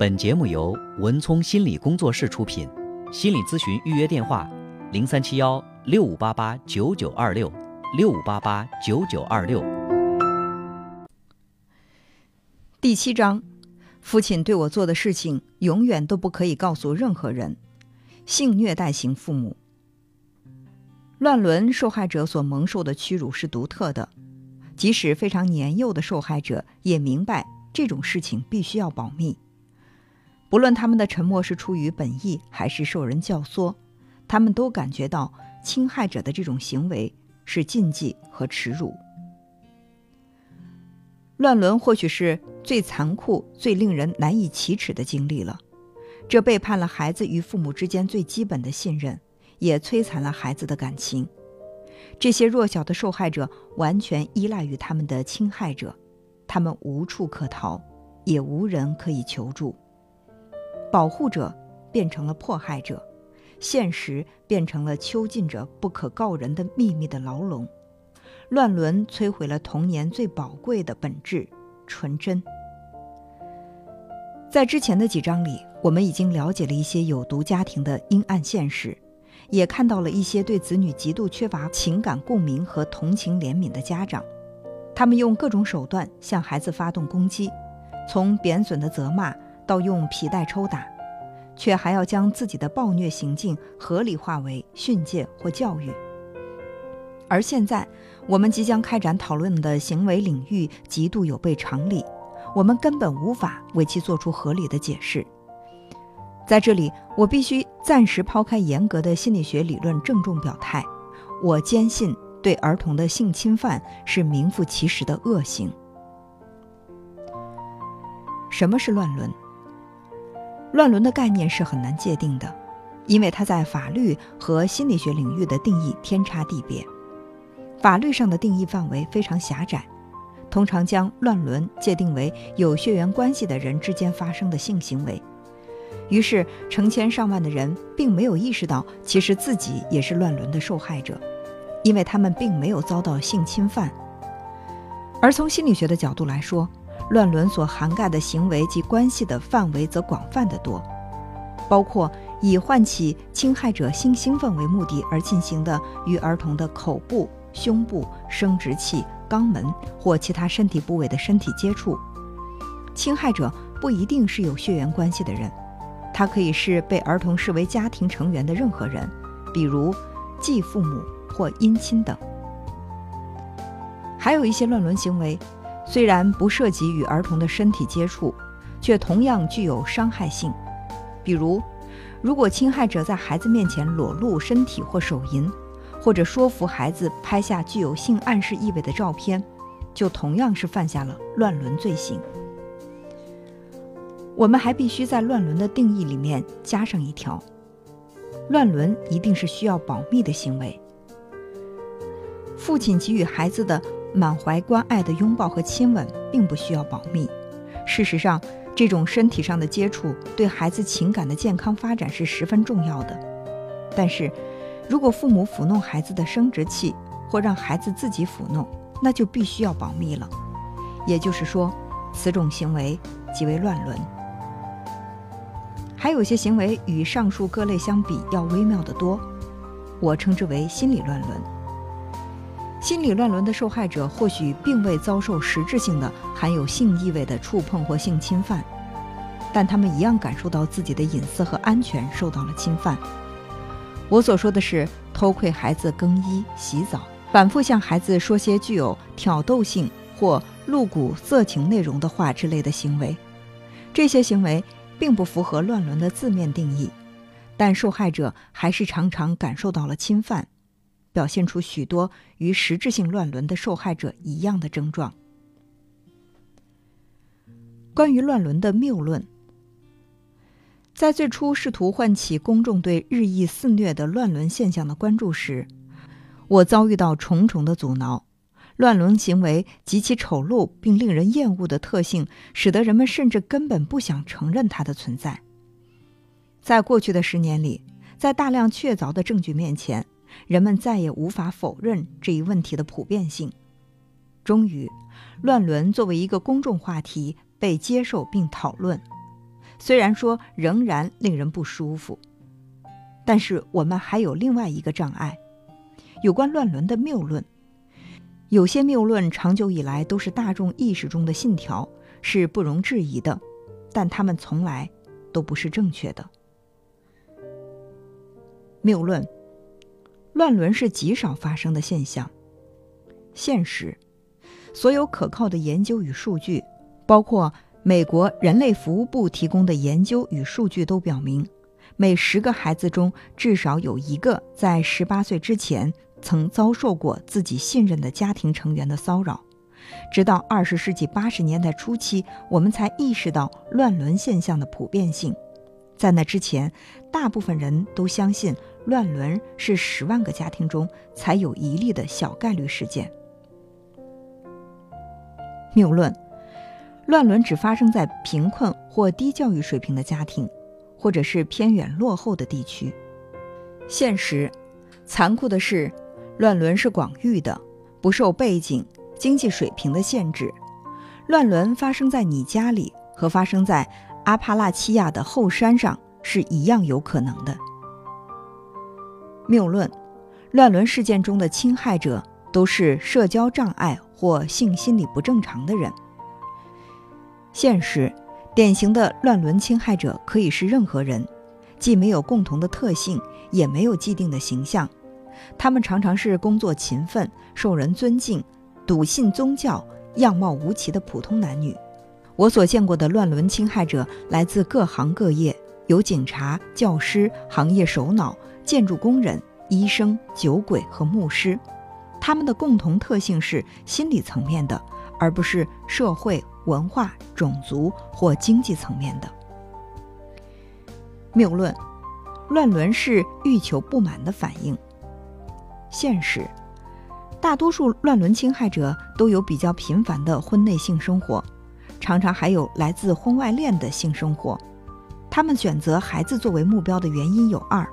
本节目由文聪心理工作室出品，心理咨询预约电话：零三七幺六五八八九九二六六五八八九九二六。第七章，父亲对我做的事情永远都不可以告诉任何人。性虐待型父母，乱伦受害者所蒙受的屈辱是独特的，即使非常年幼的受害者也明白这种事情必须要保密。不论他们的沉默是出于本意还是受人教唆，他们都感觉到侵害者的这种行为是禁忌和耻辱。乱伦或许是最残酷、最令人难以启齿的经历了，这背叛了孩子与父母之间最基本的信任，也摧残了孩子的感情。这些弱小的受害者完全依赖于他们的侵害者，他们无处可逃，也无人可以求助。保护者变成了迫害者，现实变成了囚禁着不可告人的秘密的牢笼。乱伦摧毁了童年最宝贵的本质——纯真。在之前的几章里，我们已经了解了一些有毒家庭的阴暗现实，也看到了一些对子女极度缺乏情感共鸣和同情怜悯的家长，他们用各种手段向孩子发动攻击，从贬损的责骂。到用皮带抽打，却还要将自己的暴虐行径合理化为训诫或教育。而现在，我们即将开展讨论的行为领域极度有悖常理，我们根本无法为其做出合理的解释。在这里，我必须暂时抛开严格的心理学理论，郑重表态：我坚信，对儿童的性侵犯是名副其实的恶行。什么是乱伦？乱伦的概念是很难界定的，因为它在法律和心理学领域的定义天差地别。法律上的定义范围非常狭窄，通常将乱伦界定为有血缘关系的人之间发生的性行为。于是，成千上万的人并没有意识到，其实自己也是乱伦的受害者，因为他们并没有遭到性侵犯。而从心理学的角度来说，乱伦所涵盖的行为及关系的范围则广泛得多，包括以唤起侵害者性兴奋为目的而进行的与儿童的口部、胸部、生殖器、肛门或其他身体部位的身体接触。侵害者不一定是有血缘关系的人，他可以是被儿童视为家庭成员的任何人，比如继父母或姻亲等。还有一些乱伦行为。虽然不涉及与儿童的身体接触，却同样具有伤害性。比如，如果侵害者在孩子面前裸露身体或手淫，或者说服孩子拍下具有性暗示意味的照片，就同样是犯下了乱伦罪行。我们还必须在乱伦的定义里面加上一条：乱伦一定是需要保密的行为。父亲给予孩子的。满怀关爱的拥抱和亲吻并不需要保密。事实上，这种身体上的接触对孩子情感的健康发展是十分重要的。但是，如果父母抚弄孩子的生殖器或让孩子自己抚弄，那就必须要保密了。也就是说，此种行为即为乱伦。还有些行为与上述各类相比要微妙得多，我称之为心理乱伦。心理乱伦的受害者或许并未遭受实质性的含有性意味的触碰或性侵犯，但他们一样感受到自己的隐私和安全受到了侵犯。我所说的是偷窥孩子更衣、洗澡，反复向孩子说些具有挑逗性或露骨色情内容的话之类的行为。这些行为并不符合乱伦的字面定义，但受害者还是常常感受到了侵犯。表现出许多与实质性乱伦的受害者一样的症状。关于乱伦的谬论，在最初试图唤起公众对日益肆虐的乱伦现象的关注时，我遭遇到重重的阻挠。乱伦行为极其丑陋并令人厌恶的特性，使得人们甚至根本不想承认它的存在。在过去的十年里，在大量确凿的证据面前。人们再也无法否认这一问题的普遍性。终于，乱伦作为一个公众话题被接受并讨论。虽然说仍然令人不舒服，但是我们还有另外一个障碍，有关乱伦的谬论。有些谬论长久以来都是大众意识中的信条，是不容置疑的，但他们从来都不是正确的。谬论：乱伦是极少发生的现象。现实：所有可靠的研究与数据，包括美国人类服务部提供的研究与数据，都表明，每十个孩子中至少有一个在十八岁之前。曾遭受过自己信任的家庭成员的骚扰，直到二十世纪八十年代初期，我们才意识到乱伦现象的普遍性。在那之前，大部分人都相信乱伦是十万个家庭中才有一例的小概率事件。谬论：乱伦只发生在贫困或低教育水平的家庭，或者是偏远落后的地区。现实：残酷的是。乱伦是广域的，不受背景、经济水平的限制。乱伦发生在你家里，和发生在阿帕拉契亚的后山上是一样有可能的。谬论：乱伦事件中的侵害者都是社交障碍或性心理不正常的人。现实：典型的乱伦侵害者可以是任何人，既没有共同的特性，也没有既定的形象。他们常常是工作勤奋、受人尊敬、笃信宗教、样貌无奇的普通男女。我所见过的乱伦侵害者来自各行各业，有警察、教师、行业首脑、建筑工人、医生、酒鬼和牧师。他们的共同特性是心理层面的，而不是社会、文化、种族或经济层面的。谬论：乱伦是欲求不满的反应。现实，大多数乱伦侵害者都有比较频繁的婚内性生活，常常还有来自婚外恋的性生活。他们选择孩子作为目标的原因有二：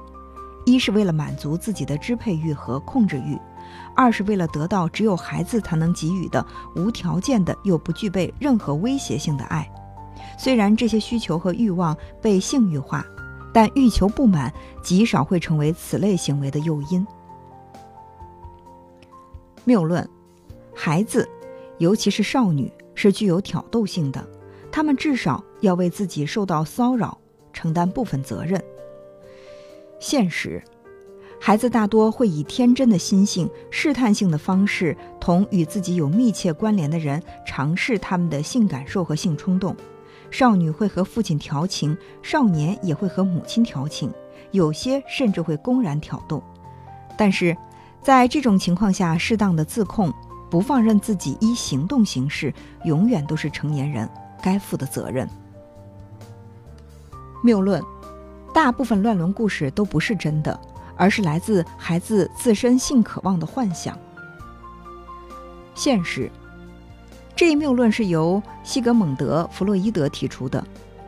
一是为了满足自己的支配欲和控制欲；二是为了得到只有孩子才能给予的无条件的又不具备任何威胁性的爱。虽然这些需求和欲望被性欲化，但欲求不满极少会成为此类行为的诱因。谬论：孩子，尤其是少女，是具有挑逗性的，他们至少要为自己受到骚扰承担部分责任。现实：孩子大多会以天真的心性、试探性的方式，同与自己有密切关联的人尝试他们的性感受和性冲动。少女会和父亲调情，少年也会和母亲调情，有些甚至会公然挑逗。但是。在这种情况下，适当的自控，不放任自己依行动行事，永远都是成年人该负的责任。谬论：大部分乱伦故事都不是真的，而是来自孩子自身性渴望的幻想。现实：这一谬论是由西格蒙德·弗洛伊德提出的，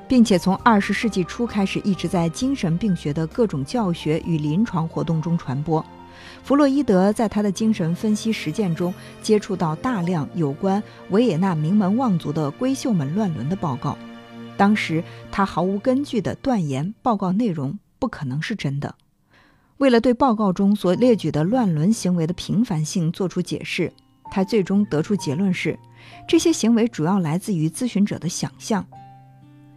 并且从二十世纪初开始一直在精神病学的各种教学与临床活动中传播。弗洛伊德在他的精神分析实践中接触到大量有关维也纳名门望族的闺秀们乱伦的报告，当时他毫无根据地断言报告内容不可能是真的。为了对报告中所列举的乱伦行为的频繁性做出解释，他最终得出结论是，这些行为主要来自于咨询者的想象。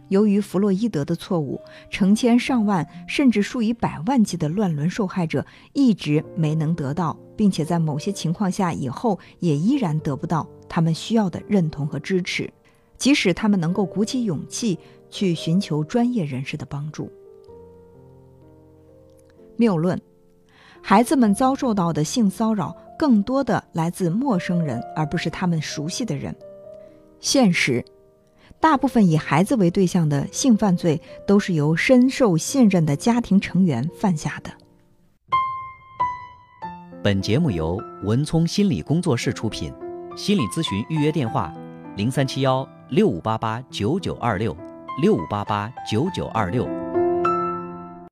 由于弗洛伊德的错误，成千上万甚至数以百万计的乱伦受害者一直没能得到，并且在某些情况下以后也依然得不到他们需要的认同和支持，即使他们能够鼓起勇气去寻求专业人士的帮助。谬论：孩子们遭受到的性骚扰更多的来自陌生人，而不是他们熟悉的人。现实。大部分以孩子为对象的性犯罪都是由深受信任的家庭成员犯下的。本节目由文聪心理工作室出品，心理咨询预约电话：零三七幺六五八八九九二六六五八八九九二六。